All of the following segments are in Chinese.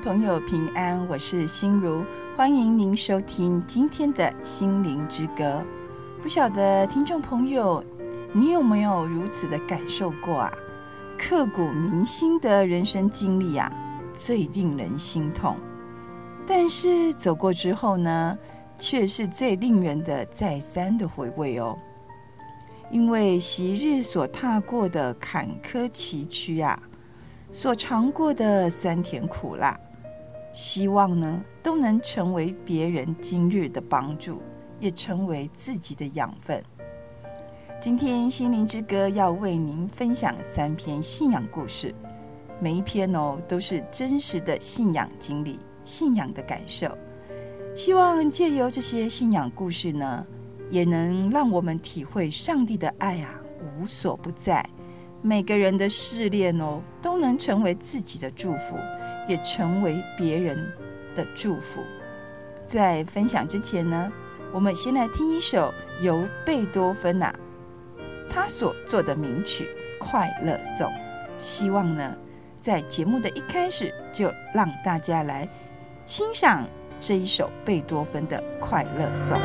朋友，平安，我是心如，欢迎您收听今天的心灵之歌。不晓得听众朋友，你有没有如此的感受过啊？刻骨铭心的人生经历啊，最令人心痛。但是走过之后呢，却是最令人的再三的回味哦。因为昔日所踏过的坎坷崎岖啊，所尝过的酸甜苦辣，希望呢都能成为别人今日的帮助，也成为自己的养分。今天心灵之歌要为您分享三篇信仰故事，每一篇哦都是真实的信仰经历、信仰的感受。希望借由这些信仰故事呢，也能让我们体会上帝的爱啊，无所不在。每个人的试炼哦，都能成为自己的祝福，也成为别人的祝福。在分享之前呢，我们先来听一首由贝多芬啊他所作的名曲《快乐颂》。希望呢，在节目的一开始就让大家来欣赏这一首贝多芬的《快乐颂》。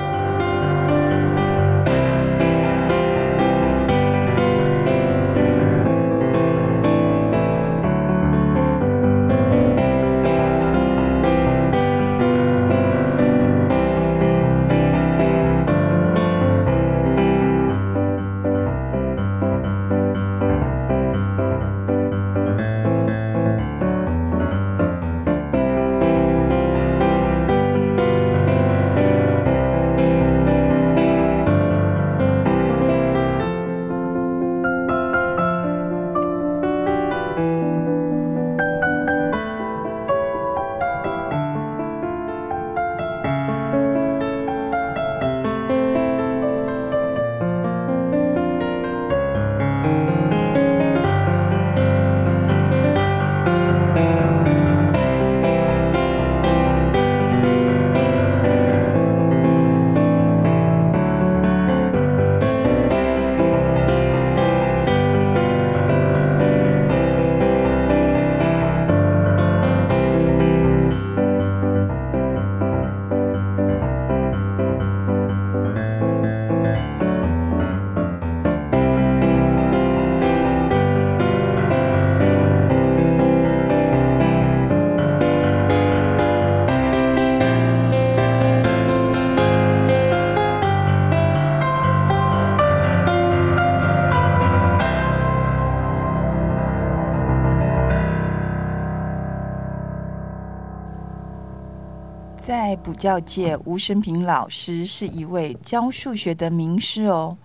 教界，吴生平老师是一位教数学的名师哦。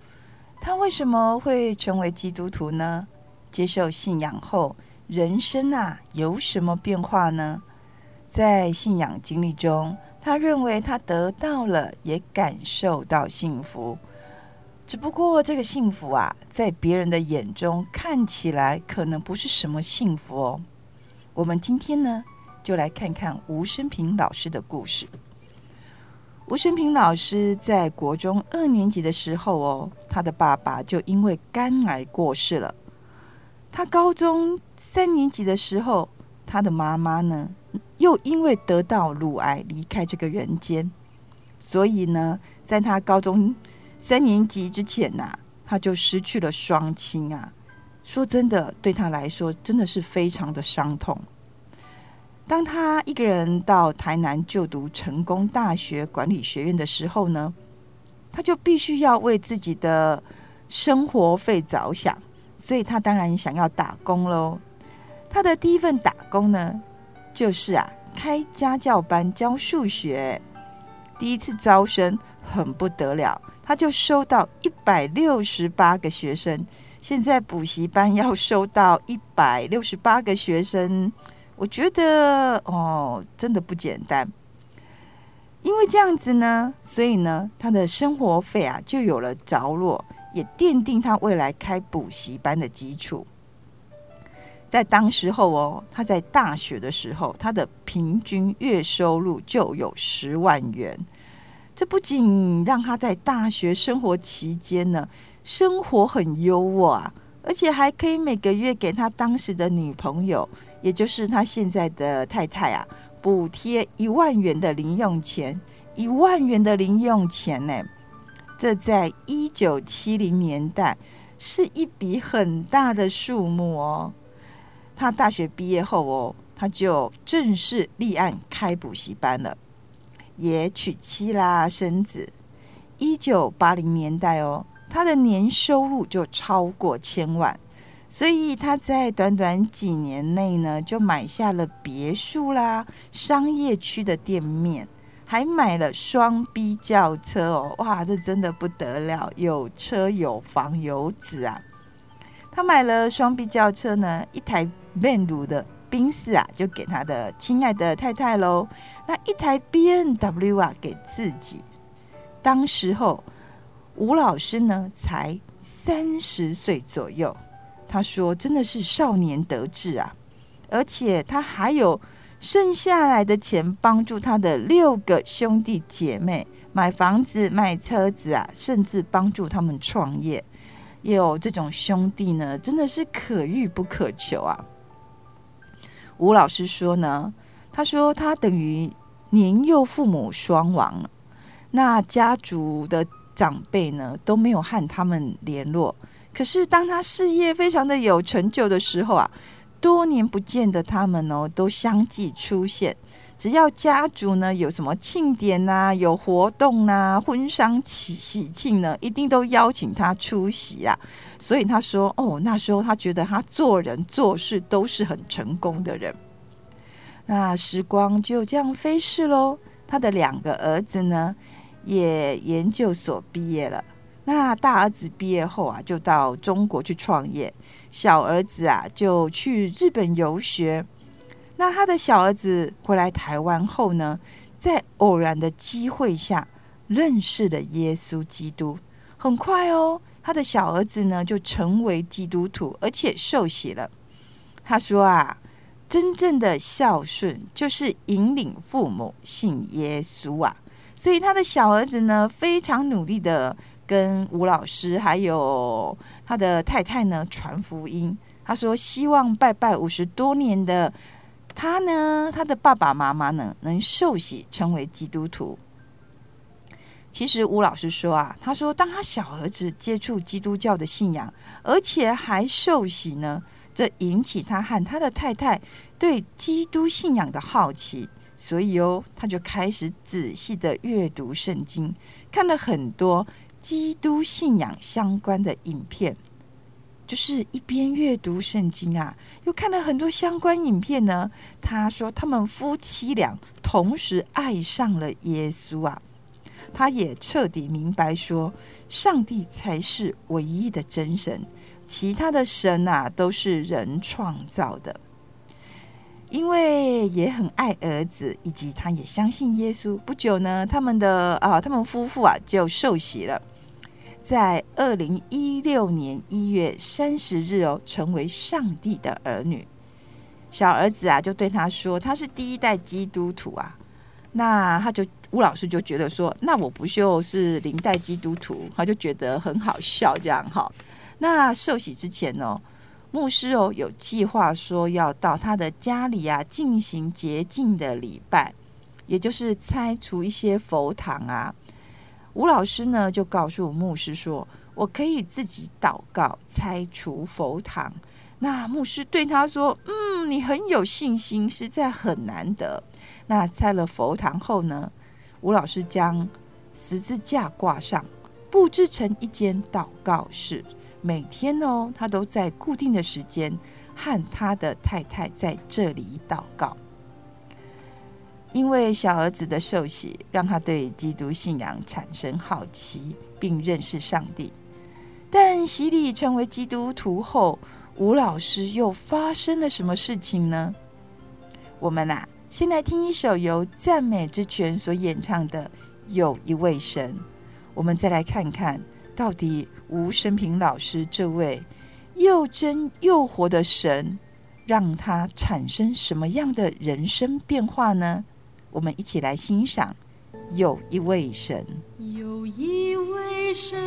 他为什么会成为基督徒呢？接受信仰后，人生啊有什么变化呢？在信仰经历中，他认为他得到了，也感受到幸福。只不过这个幸福啊，在别人的眼中看起来可能不是什么幸福哦。我们今天呢，就来看看吴生平老师的故事。吴生平老师在国中二年级的时候哦，他的爸爸就因为肝癌过世了。他高中三年级的时候，他的妈妈呢又因为得到乳癌离开这个人间。所以呢，在他高中三年级之前呐、啊，他就失去了双亲啊。说真的，对他来说真的是非常的伤痛。当他一个人到台南就读成功大学管理学院的时候呢，他就必须要为自己的生活费着想，所以他当然想要打工喽。他的第一份打工呢，就是啊开家教班教数学。第一次招生很不得了，他就收到一百六十八个学生。现在补习班要收到一百六十八个学生。我觉得哦，真的不简单。因为这样子呢，所以呢，他的生活费啊就有了着落，也奠定他未来开补习班的基础。在当时候哦，他在大学的时候，他的平均月收入就有十万元。这不仅让他在大学生活期间呢，生活很优渥啊，而且还可以每个月给他当时的女朋友。也就是他现在的太太啊，补贴一万元的零用钱，一万元的零用钱呢，这在一九七零年代是一笔很大的数目哦。他大学毕业后哦，他就正式立案开补习班了，也娶妻啦，生子。一九八零年代哦，他的年收入就超过千万。所以他在短短几年内呢，就买下了别墅啦、商业区的店面，还买了双 B 轿车哦，哇，这真的不得了，有车有房有子啊！他买了双 B 轿车呢，一台曼鲁的宾士啊，就给他的亲爱的太太喽。那一台 B N W 啊，给自己。当时候吴老师呢，才三十岁左右。他说：“真的是少年得志啊，而且他还有剩下来的钱，帮助他的六个兄弟姐妹买房子、买车子啊，甚至帮助他们创业。也有这种兄弟呢，真的是可遇不可求啊。”吴老师说呢，他说他等于年幼父母双亡，那家族的长辈呢都没有和他们联络。可是，当他事业非常的有成就的时候啊，多年不见的他们哦，都相继出现。只要家族呢有什么庆典呐、有活动呐、婚丧喜喜庆呢，一定都邀请他出席啊。所以他说：“哦，那时候他觉得他做人做事都是很成功的人。”那时光就这样飞逝喽。他的两个儿子呢，也研究所毕业了。那大儿子毕业后啊，就到中国去创业；小儿子啊，就去日本游学。那他的小儿子回来台湾后呢，在偶然的机会下认识了耶稣基督。很快哦，他的小儿子呢就成为基督徒，而且受洗了。他说啊，真正的孝顺就是引领父母信耶稣啊。所以他的小儿子呢，非常努力的。跟吴老师还有他的太太呢传福音。他说希望拜拜五十多年的他呢，他的爸爸妈妈呢能受洗成为基督徒。其实吴老师说啊，他说当他小儿子接触基督教的信仰，而且还受洗呢，这引起他和他的太太对基督信仰的好奇，所以哦，他就开始仔细的阅读圣经，看了很多。基督信仰相关的影片，就是一边阅读圣经啊，又看了很多相关影片呢。他说，他们夫妻俩同时爱上了耶稣啊。他也彻底明白说，上帝才是唯一的真神，其他的神啊都是人创造的。因为也很爱儿子，以及他也相信耶稣。不久呢，他们的啊，他们夫妇啊就受洗了。在二零一六年一月三十日哦，成为上帝的儿女。小儿子啊，就对他说：“他是第一代基督徒啊。”那他就吴老师就觉得说：“那我不就是零代基督徒？”他就觉得很好笑，这样哈。那受洗之前哦，牧师哦有计划说要到他的家里啊进行洁净的礼拜，也就是拆除一些佛堂啊。吴老师呢，就告诉牧师说：“我可以自己祷告，拆除佛堂。”那牧师对他说：“嗯，你很有信心，实在很难得。”那拆了佛堂后呢，吴老师将十字架挂上，布置成一间祷告室。每天哦，他都在固定的时间和他的太太在这里祷告。因为小儿子的受洗，让他对基督信仰产生好奇，并认识上帝。但洗礼成为基督徒后，吴老师又发生了什么事情呢？我们啊，先来听一首由赞美之泉所演唱的《有一位神》，我们再来看看到底吴生平老师这位又真又活的神，让他产生什么样的人生变化呢？我们一起来欣赏，有一位神，有一位神，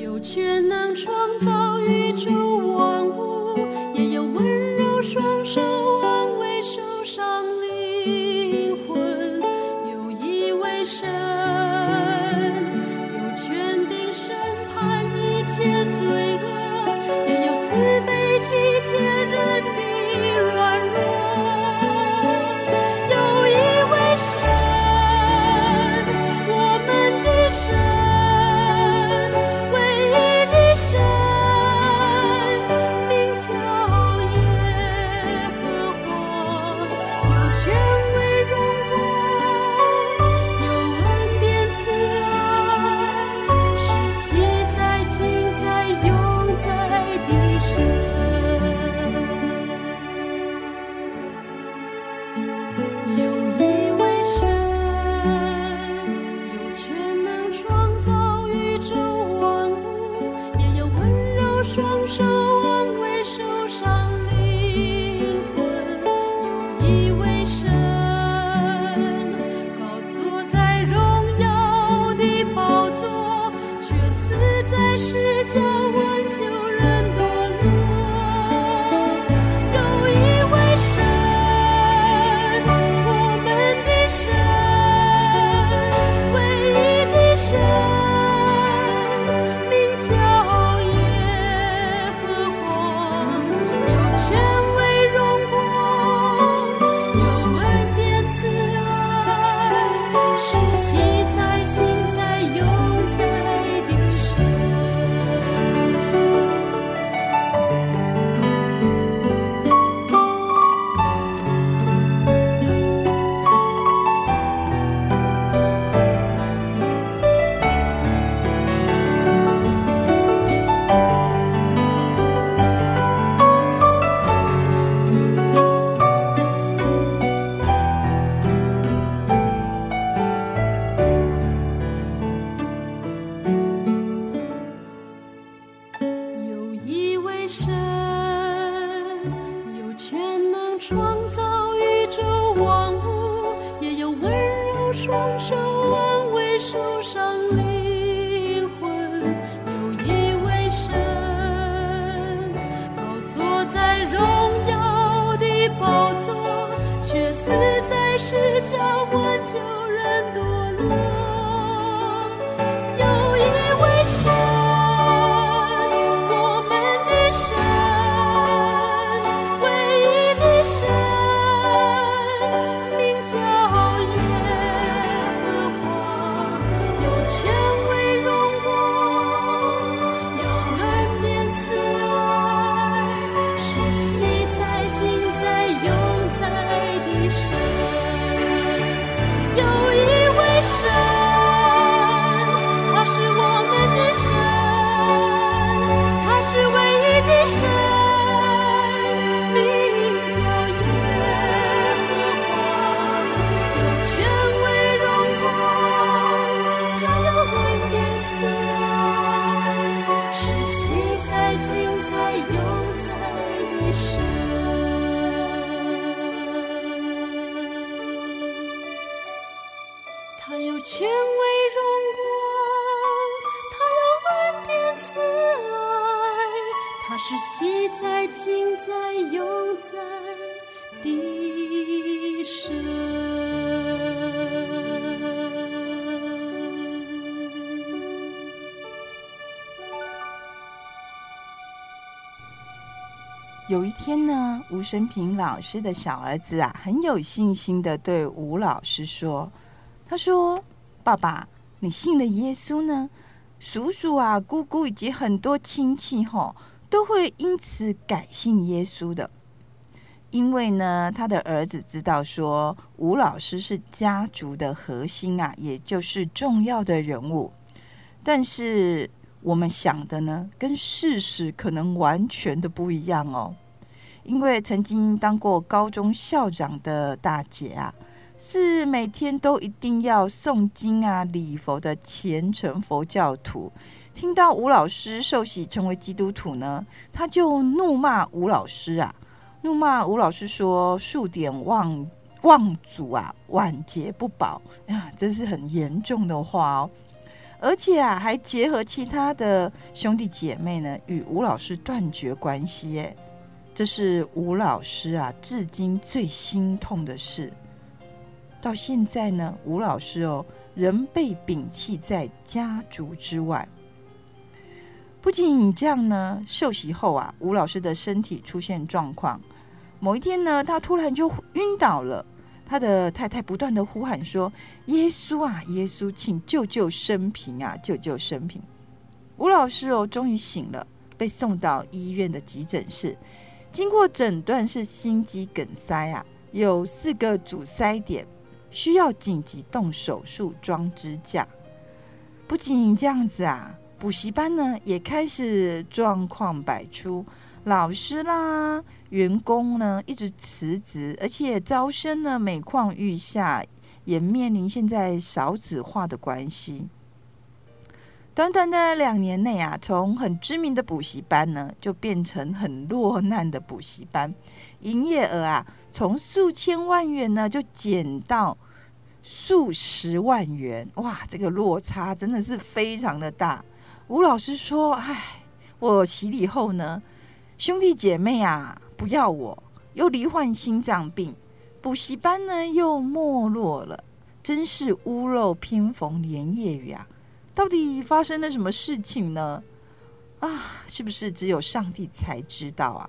有权能创造宇宙万物，也有温柔双手。双手。生平老师的小儿子啊，很有信心的对吴老师说：“他说，爸爸，你信了耶稣呢，叔叔啊、姑姑以及很多亲戚吼，都会因此改信耶稣的。因为呢，他的儿子知道说，吴老师是家族的核心啊，也就是重要的人物。但是。”我们想的呢，跟事实可能完全的不一样哦。因为曾经当过高中校长的大姐啊，是每天都一定要诵经啊、礼佛的虔诚佛教徒。听到吴老师受洗成为基督徒呢，他就怒骂吴老师啊，怒骂吴老师说：“数典忘忘祖啊，晚节不保呀！”这是很严重的话哦。而且啊，还结合其他的兄弟姐妹呢，与吴老师断绝关系。这是吴老师啊，至今最心痛的事。到现在呢，吴老师哦，仍被摒弃在家族之外。不仅这样呢，受洗后啊，吴老师的身体出现状况。某一天呢，他突然就晕倒了。他的太太不断的呼喊说：“耶稣啊，耶稣，请救救生平啊，救救生平！”吴老师哦，终于醒了，被送到医院的急诊室。经过诊断是心肌梗塞啊，有四个阻塞点，需要紧急动手术装支架。不仅这样子啊，补习班呢也开始状况百出。老师啦，员工呢一直辞职，而且招生呢每况愈下，也面临现在少子化的关系。短短的两年内啊，从很知名的补习班呢，就变成很落难的补习班，营业额啊，从数千万元呢，就减到数十万元。哇，这个落差真的是非常的大。吴老师说：“唉，我洗礼后呢，兄弟姐妹啊，不要我，又罹患心脏病，补习班呢又没落了，真是屋漏偏逢连夜雨啊。”到底发生了什么事情呢？啊，是不是只有上帝才知道啊？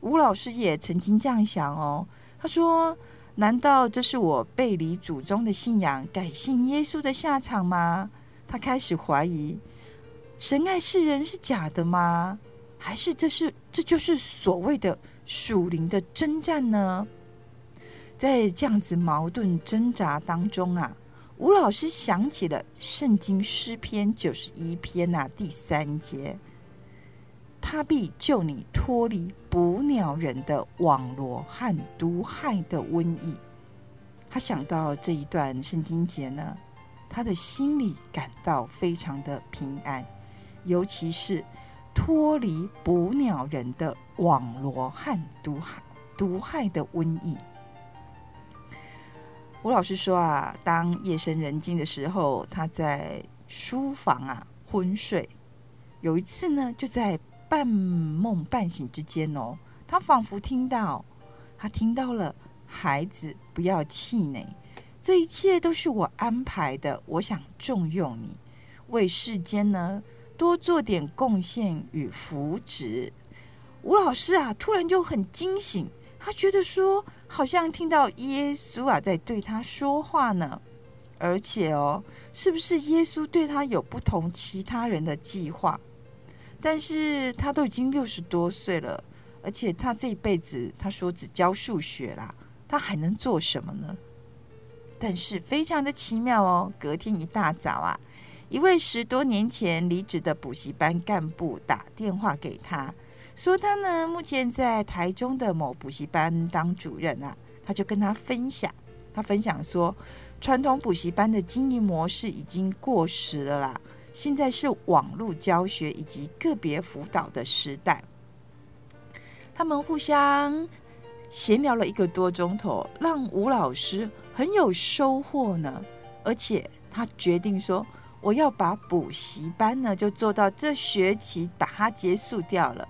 吴老师也曾经这样想哦。他说：“难道这是我背离祖宗的信仰，改信耶稣的下场吗？”他开始怀疑：神爱世人是假的吗？还是这是这就是所谓的属灵的征战呢？在这样子矛盾挣扎当中啊。吴老师想起了圣经诗篇九十一篇呐、第三节，他必救你脱离捕鸟人的网罗和毒害的瘟疫。他想到这一段圣经节呢，他的心里感到非常的平安，尤其是脱离捕鸟人的网罗和毒害毒害的瘟疫。吴老师说啊，当夜深人静的时候，他在书房啊昏睡。有一次呢，就在半梦半醒之间哦，他仿佛听到，他听到了孩子不要气馁，这一切都是我安排的。我想重用你，为世间呢多做点贡献与福祉。吴老师啊，突然就很惊醒，他觉得说。好像听到耶稣啊在对他说话呢，而且哦，是不是耶稣对他有不同其他人的计划？但是他都已经六十多岁了，而且他这一辈子他说只教数学啦，他还能做什么呢？但是非常的奇妙哦，隔天一大早啊，一位十多年前离职的补习班干部打电话给他。说他呢，目前在台中的某补习班当主任啊，他就跟他分享，他分享说，传统补习班的经营模式已经过时了啦，现在是网络教学以及个别辅导的时代。他们互相闲聊了一个多钟头，让吴老师很有收获呢，而且他决定说，我要把补习班呢，就做到这学期把它结束掉了。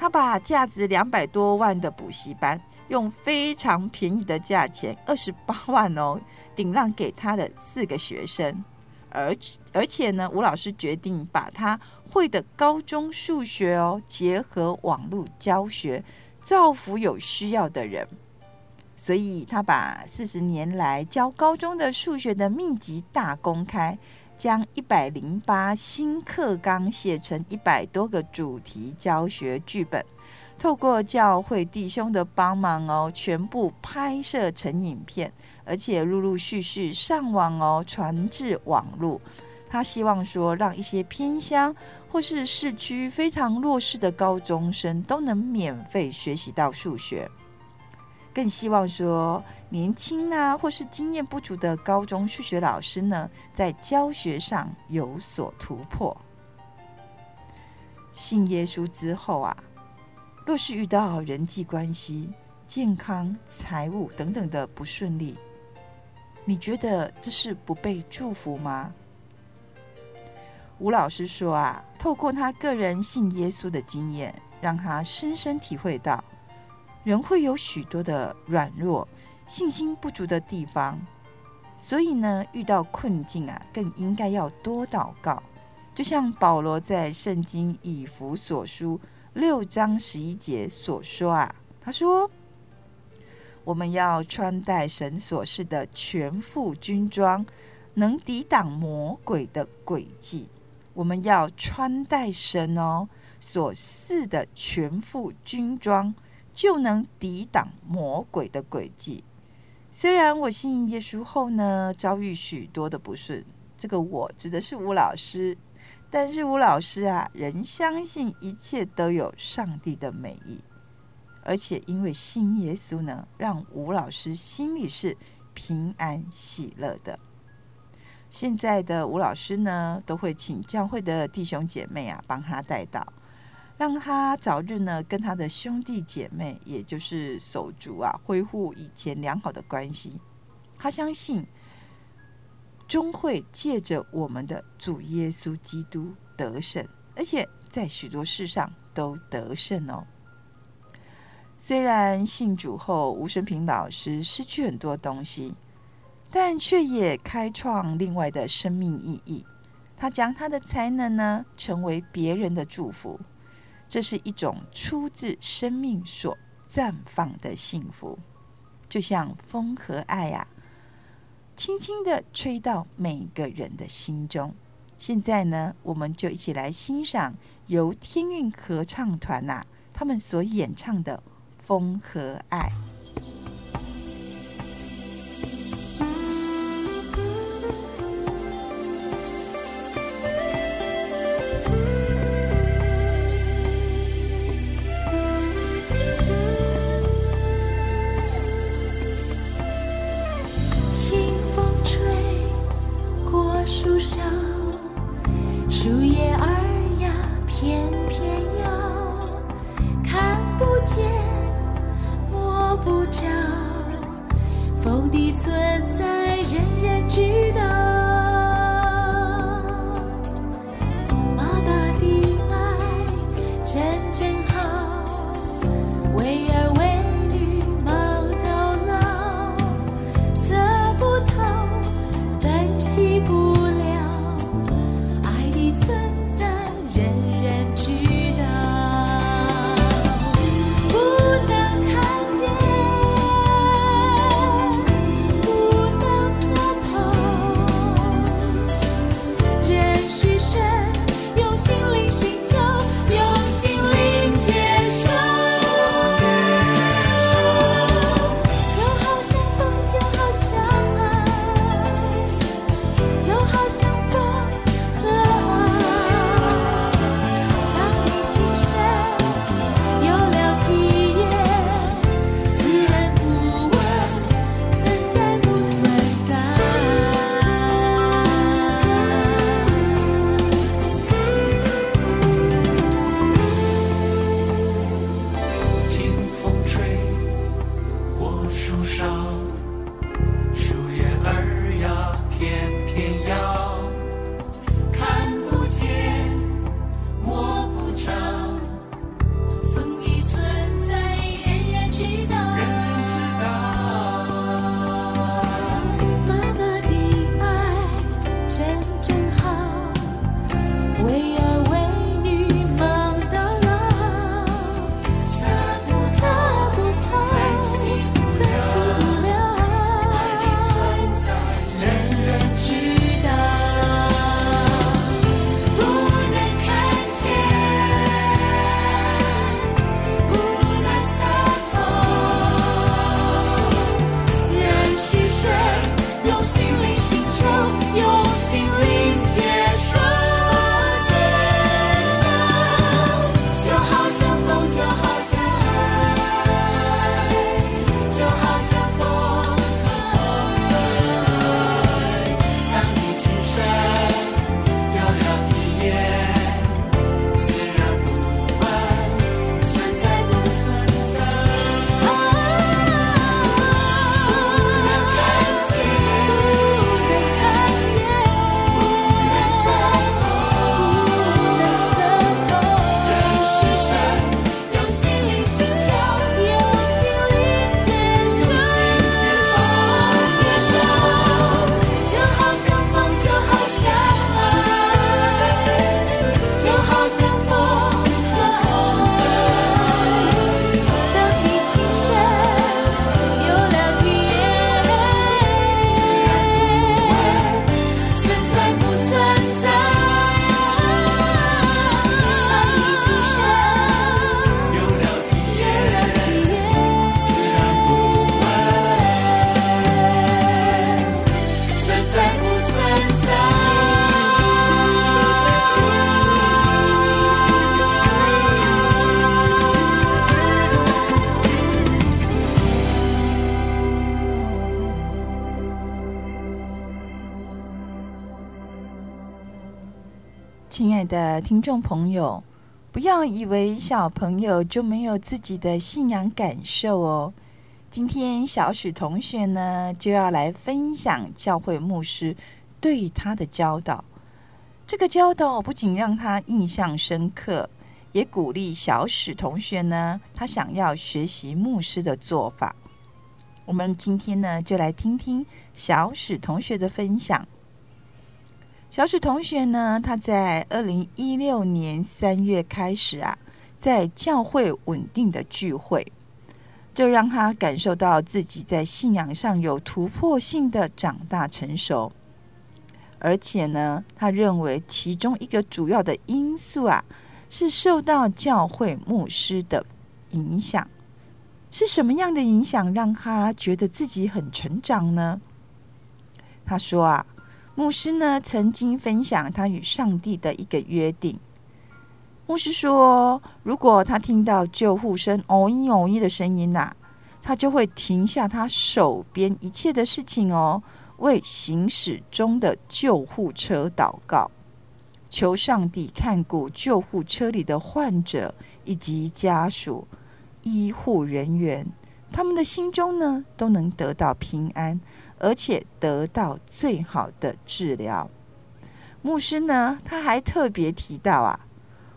他把价值两百多万的补习班，用非常便宜的价钱，二十八万哦，顶让给他的四个学生。而而且呢，吴老师决定把他会的高中数学哦，结合网络教学，造福有需要的人。所以他把四十年来教高中的数学的秘籍大公开。将一百零八新课纲写成一百多个主题教学剧本，透过教会弟兄的帮忙哦，全部拍摄成影片，而且陆陆续续上网哦，传至网络。他希望说，让一些偏乡或是市区非常弱势的高中生都能免费学习到数学。更希望说，年轻啊，或是经验不足的高中数学老师呢，在教学上有所突破。信耶稣之后啊，若是遇到人际关系、健康、财务等等的不顺利，你觉得这是不被祝福吗？吴老师说啊，透过他个人信耶稣的经验，让他深深体会到。人会有许多的软弱、信心不足的地方，所以呢，遇到困境啊，更应该要多祷告。就像保罗在圣经以弗所书六章十一节所说啊，他说：“我们要穿戴神所赐的全副军装，能抵挡魔鬼的诡计。我们要穿戴神哦所赐的全副军装。”就能抵挡魔鬼的诡计。虽然我信耶稣后呢，遭遇许多的不顺，这个我指的是吴老师，但是吴老师啊，仍相信一切都有上帝的美意，而且因为信耶稣呢，让吴老师心里是平安喜乐的。现在的吴老师呢，都会请教会的弟兄姐妹啊，帮他带到，让他早日呢跟他的兄弟姐妹，也就是手足啊，恢复以前良好的关系。他相信，终会借着我们的主耶稣基督得胜，而且在许多事上都得胜哦。虽然信主后，吴生平老师失去很多东西。但却也开创另外的生命意义。他将他的才能呢，成为别人的祝福。这是一种出自生命所绽放的幸福，就像风和爱啊，轻轻的吹到每个人的心中。现在呢，我们就一起来欣赏由天韵合唱团呐、啊，他们所演唱的《风和爱》。听众朋友，不要以为小朋友就没有自己的信仰感受哦。今天小史同学呢，就要来分享教会牧师对他的教导。这个教导不仅让他印象深刻，也鼓励小史同学呢，他想要学习牧师的做法。我们今天呢，就来听听小史同学的分享。小史同学呢，他在二零一六年三月开始啊，在教会稳定的聚会，这让他感受到自己在信仰上有突破性的长大成熟。而且呢，他认为其中一个主要的因素啊，是受到教会牧师的影响。是什么样的影响让他觉得自己很成长呢？他说啊。牧师呢，曾经分享他与上帝的一个约定。牧师说，如果他听到救护声“哦一哦一”的声音呐、他就会停下他手边一切的事情哦，为行驶中的救护车祷告，求上帝看顾救护车里的患者以及家属、医护人员，他们的心中呢，都能得到平安。而且得到最好的治疗。牧师呢，他还特别提到啊，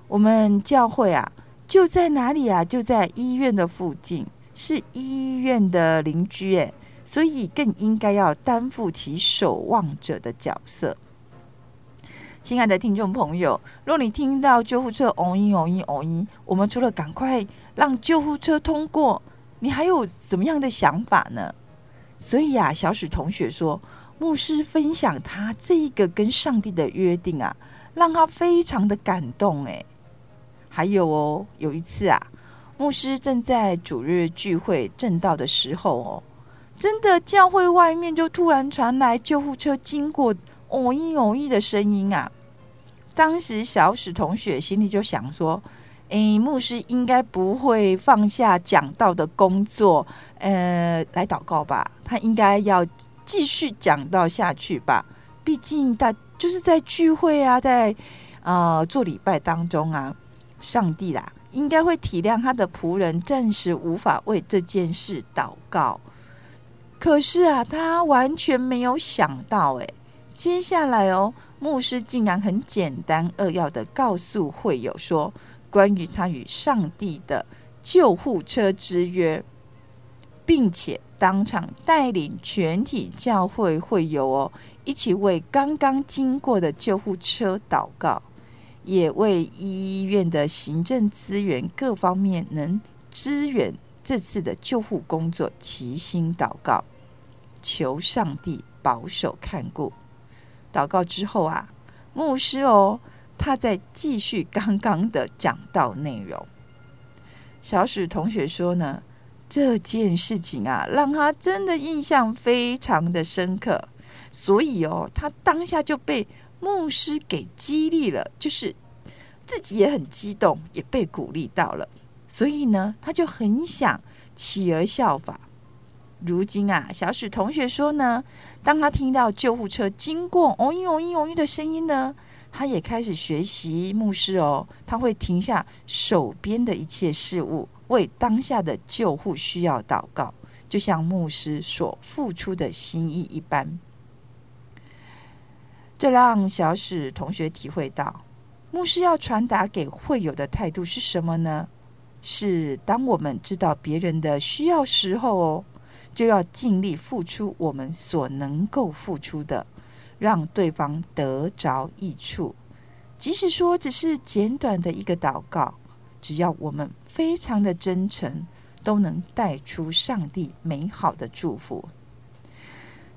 我们教会啊，就在哪里啊？就在医院的附近，是医院的邻居诶，所以更应该要担负起守望者的角色。亲爱的听众朋友，若你听到救护车“嗡一嗡一嗡一”，我们除了赶快让救护车通过，你还有什么样的想法呢？所以啊，小史同学说，牧师分享他这一个跟上帝的约定啊，让他非常的感动。诶，还有哦，有一次啊，牧师正在主日聚会正道的时候哦，真的教会外面就突然传来救护车经过“哦咦哦咦”的声音啊。当时小史同学心里就想说。诶，牧师应该不会放下讲道的工作，呃，来祷告吧？他应该要继续讲道下去吧？毕竟他就是在聚会啊，在呃做礼拜当中啊，上帝啦，应该会体谅他的仆人暂时无法为这件事祷告。可是啊，他完全没有想到，诶，接下来哦，牧师竟然很简单扼要的告诉会友说。关于他与上帝的救护车之约，并且当场带领全体教会会友哦，一起为刚刚经过的救护车祷告，也为医院的行政资源各方面能支援这次的救护工作齐心祷告，求上帝保守看顾。祷告之后啊，牧师哦。他在继续刚刚的讲到内容。小史同学说呢，这件事情啊，让他真的印象非常的深刻，所以哦，他当下就被牧师给激励了，就是自己也很激动，也被鼓励到了，所以呢，他就很想起而效法。如今啊，小史同学说呢，当他听到救护车经过“哦咦哦咦哦咦”的声音呢。他也开始学习牧师哦，他会停下手边的一切事物，为当下的救护需要祷告，就像牧师所付出的心意一般。这让小史同学体会到，牧师要传达给会友的态度是什么呢？是当我们知道别人的需要时候哦，就要尽力付出我们所能够付出的。让对方得着益处，即使说只是简短的一个祷告，只要我们非常的真诚，都能带出上帝美好的祝福。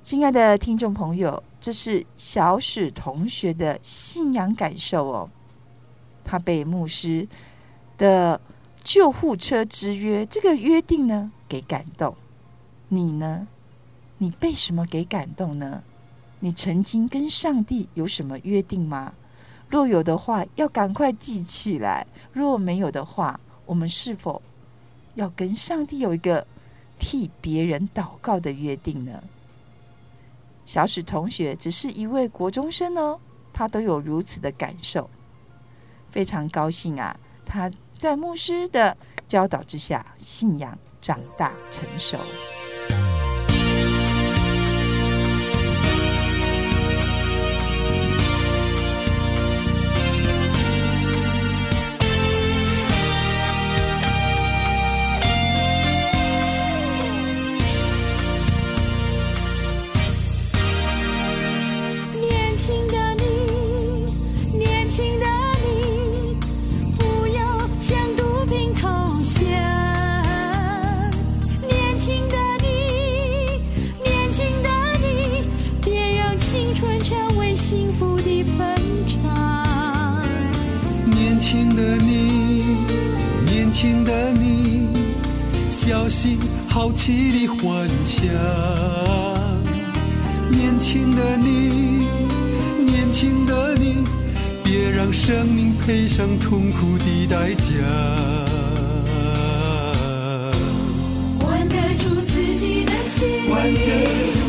亲爱的听众朋友，这是小史同学的信仰感受哦。他被牧师的救护车之约这个约定呢给感动。你呢？你被什么给感动呢？你曾经跟上帝有什么约定吗？若有的话，要赶快记起来；若没有的话，我们是否要跟上帝有一个替别人祷告的约定呢？小史同学只是一位国中生哦，他都有如此的感受。非常高兴啊，他在牧师的教导之下，信仰长大成熟。好奇的幻想，年轻的你，年轻的你，别让生命赔上痛苦的代价。管得住自己的心。心灵之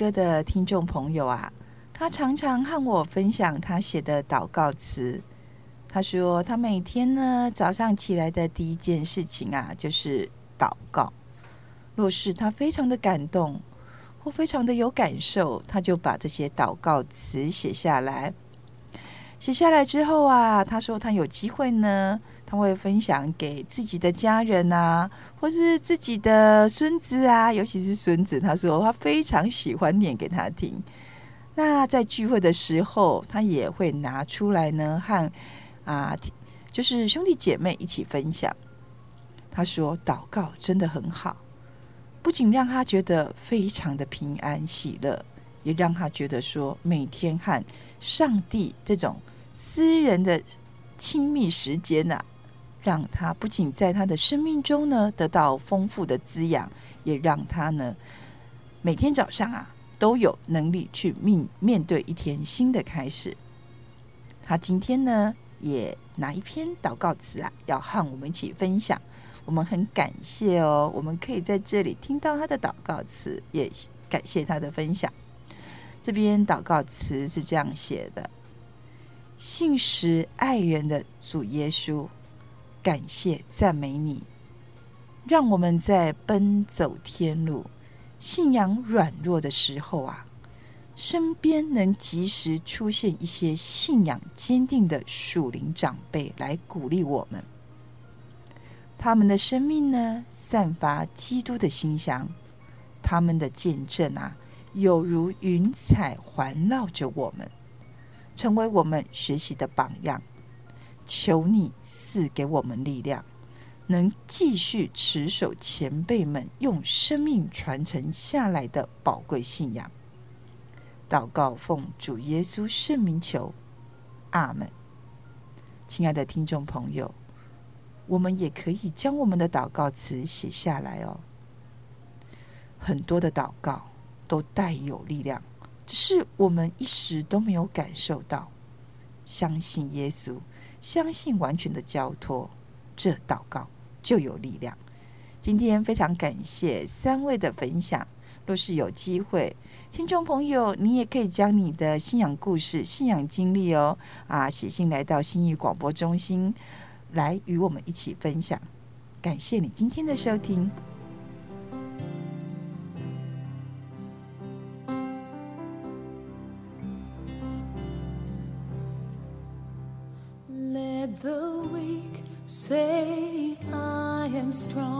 歌的听众朋友啊，他常常和我分享他写的祷告词。他说，他每天呢早上起来的第一件事情啊，就是祷告。若是他非常的感动或非常的有感受，他就把这些祷告词写下来。写下来之后啊，他说他有机会呢。他会分享给自己的家人啊，或是自己的孙子啊，尤其是孙子。他说他非常喜欢念给他听。那在聚会的时候，他也会拿出来呢，和啊，就是兄弟姐妹一起分享。他说祷告真的很好。不仅让他觉得非常的平安喜乐，也让他觉得说每天和上帝这种私人的亲密时间呐、啊，让他不仅在他的生命中呢得到丰富的滋养，也让他呢每天早上啊都有能力去面面对一天新的开始。他今天呢也拿一篇祷告词啊，要和我们一起分享。我们很感谢哦，我们可以在这里听到他的祷告词，也感谢他的分享。这边祷告词是这样写的：信实爱人的主耶稣，感谢赞美你，让我们在奔走天路、信仰软弱的时候啊，身边能及时出现一些信仰坚定的属灵长辈来鼓励我们。他们的生命呢，散发基督的馨香，他们的见证啊，有如云彩环绕着我们，成为我们学习的榜样。求你赐给我们力量，能继续持守前辈们用生命传承下来的宝贵信仰。祷告奉主耶稣圣名求，阿门。亲爱的听众朋友。我们也可以将我们的祷告词写下来哦。很多的祷告都带有力量，只是我们一时都没有感受到。相信耶稣，相信完全的交托，这祷告就有力量。今天非常感谢三位的分享。若是有机会，听众朋友，你也可以将你的信仰故事、信仰经历哦，啊，写信来到信义广播中心。来与我们一起分享，感谢你今天的收听。Strong.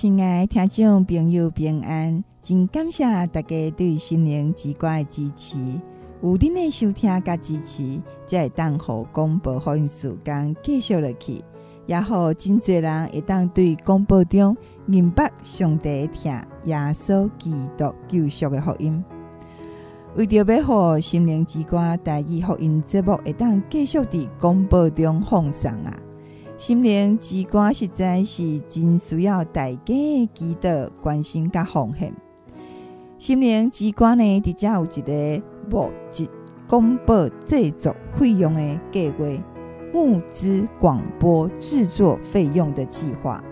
亲爱听众朋友平安，真感谢大家对心灵之歌的支持。有恁的收听和支持，才会当互广播福音时间继续落去，也好真侪人会当对广播中明白上帝听耶稣基督救赎的福音。为着要互心灵之歌台语福音节目会当继续伫广播中放送啊！心灵之歌实在是真需要大家的祈祷、关心甲奉献。心灵之歌呢，伫遮有一个募集广播制作费用的计划，募资广播制作费用的计划。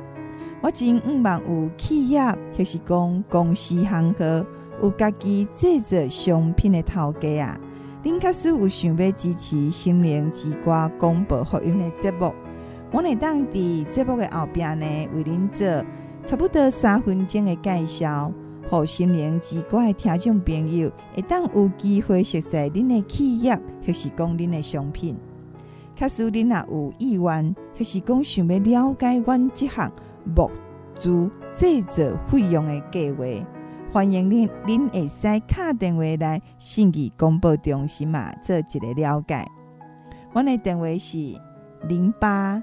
我真毋望有企业就是讲公司行号有家己制作商品的头家啊，恁确实有想要支持心灵之歌广播福音的节目。我会当伫节目的后边呢，为恁做差不多三分钟的介绍，互心灵之歌的听众朋友会当有机会熟悉恁的企业，或是讲恁的商品。假使恁若有意愿，或是讲想要了解阮这项募资制作费用的计划，欢迎恁恁会使敲电话来信义广播中心嘛，做一个了解。阮的电话是零八。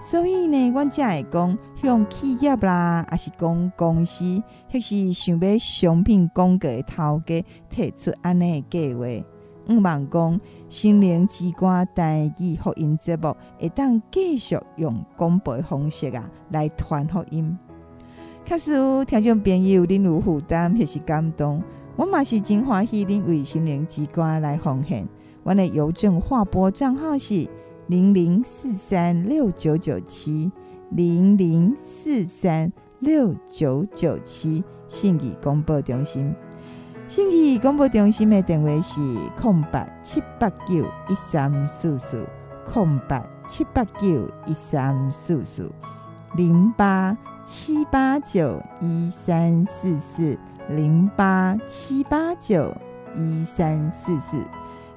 所以呢，阮才会讲向企业啦，还是讲公司，迄是想要商品广告的头家提出安尼的计划。毋望讲心灵之歌台语福音节目会当继续用广播方式啊来传福音。确实有听众朋友恁有负担迄是感动，我嘛是真欢喜恁为心灵之歌来奉献。阮的邮政划拨账号是。零零四三六九九七零零四三六九九七，信义广播中心。信义广播中心的电话是空八七八九一三四四空八七八九一三四四零八七八九一三四四零八七八九一三四四。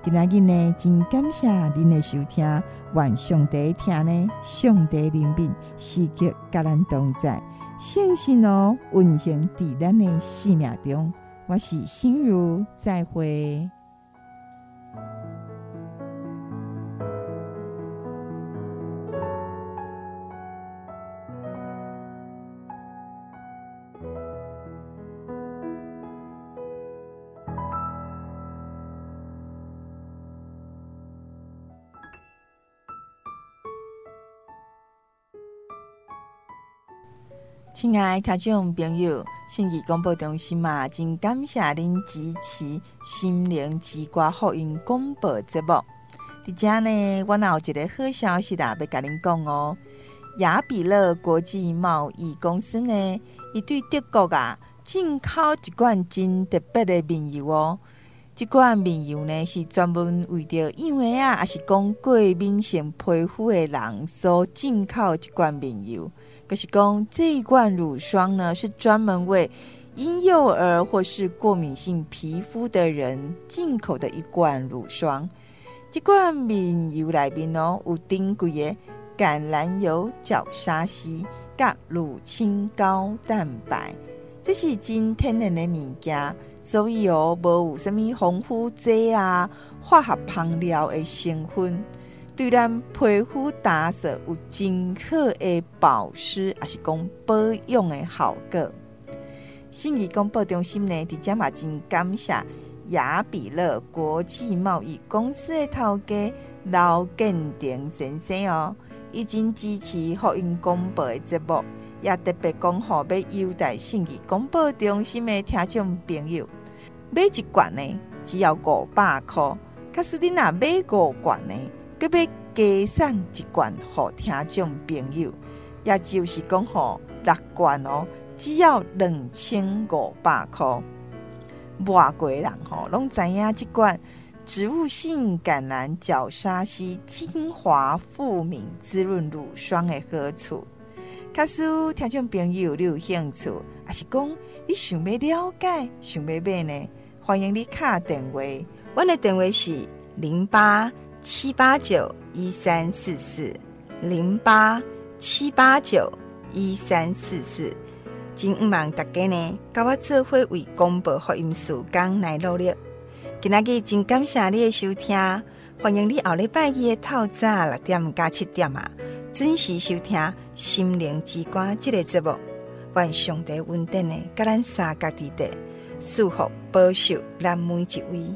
今仔日呢，真感谢您的收听。愿上帝听呢，上帝怜悯，时刻甲咱同在，相信哦，运行伫咱的生命中。我是心如，再会。亲爱听众朋友，信义广播中心嘛，真感谢您支持心灵之歌福音广播节目。伫遮呢，我有一个好消息啦，要甲您讲哦。雅比乐国际贸易公司呢，伊对德国啊进口一罐真特别的面油哦。这罐面油呢，是专门为着因为啊，也是讲过敏性皮肤的人所进口一罐面油。可是讲这一罐乳霜呢，是专门为婴幼儿或是过敏性皮肤的人进口的一罐乳霜。这罐面油里面哦，有珍贵的橄榄油、角鲨烯、甲乳清高蛋白，这是真天然的物件，所以哦，无有什么防腐剂啊、化学香料的成分。对咱皮肤打扫有真好的保湿，还是讲保养的效果。信义广播中心呢，伫遮嘛真感谢雅比乐国际贸易公司的头家刘建廷先生哦，已经支持福音广播的节目，也特别讲好要优待信义广播中心的听众朋友，买一罐呢只要五百块，可是你若买五罐呢，阁要加送一罐互听众朋友，也就是讲吼六罐哦。只要两千五百块，外国人吼拢知影即罐植物性橄榄角鲨烯精华富明滋润乳霜的好处。假使听众朋友你有兴趣，还是讲你想要了解、想要买呢？欢迎你卡电话，我的电话是零八七八九一三四四零八七八九一三四四。真毋茫大家呢，甲我做伙为广播福音事工来努力。今仔日真感谢你的收听，欢迎你后礼拜日的透早六点加七点啊，准时收听《心灵之歌》这个节目。愿上帝稳定的，甲咱三角地带祝福保守咱每一位，